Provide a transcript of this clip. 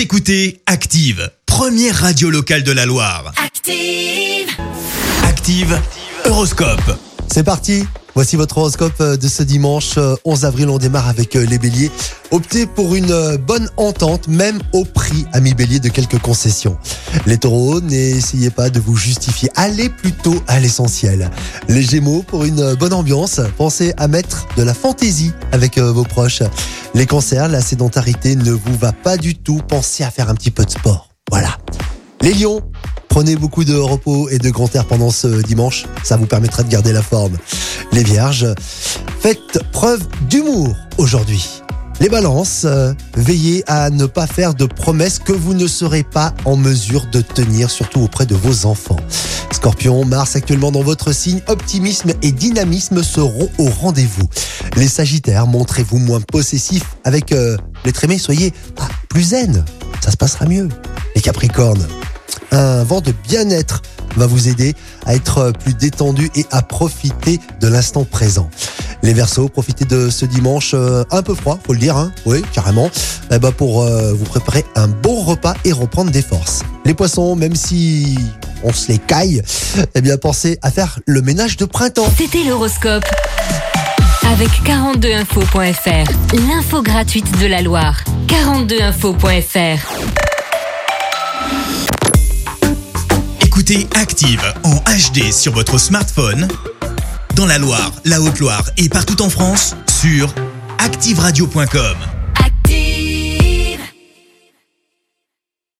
Vous écoutez Active, première radio locale de la Loire. Active. Active, Horoscope. C'est parti Voici votre horoscope euh, de ce dimanche euh, 11 avril. On démarre avec euh, les béliers. Optez pour une euh, bonne entente, même au prix, ami bélier, de quelques concessions. Les taureaux, n'essayez pas de vous justifier. Allez plutôt à l'essentiel. Les gémeaux, pour une euh, bonne ambiance, pensez à mettre de la fantaisie avec euh, vos proches. Les cancers, la sédentarité ne vous va pas du tout. Pensez à faire un petit peu de sport. Voilà. Les lions, prenez beaucoup de repos et de grand air pendant ce dimanche. Ça vous permettra de garder la forme. Les vierges, faites preuve d'humour aujourd'hui. Les balances, euh, veillez à ne pas faire de promesses que vous ne serez pas en mesure de tenir, surtout auprès de vos enfants. Scorpion, Mars actuellement dans votre signe, optimisme et dynamisme seront au rendez-vous. Les sagittaires, montrez-vous moins possessifs avec euh, les trémés, soyez ah, plus zen, ça se passera mieux. Les capricornes, un vent de bien-être va vous aider à être plus détendu et à profiter de l'instant présent. Les Verseaux, profitez de ce dimanche euh, un peu froid, faut le dire, hein oui, carrément, eh ben pour euh, vous préparer un bon repas et reprendre des forces. Les Poissons, même si on se les caille, eh bien pensez à faire le ménage de printemps. C'était l'horoscope. Avec 42info.fr, l'info gratuite de la Loire. 42info.fr. Écoutez Active en HD sur votre smartphone, dans la Loire, la Haute-Loire et partout en France, sur activeradio.com.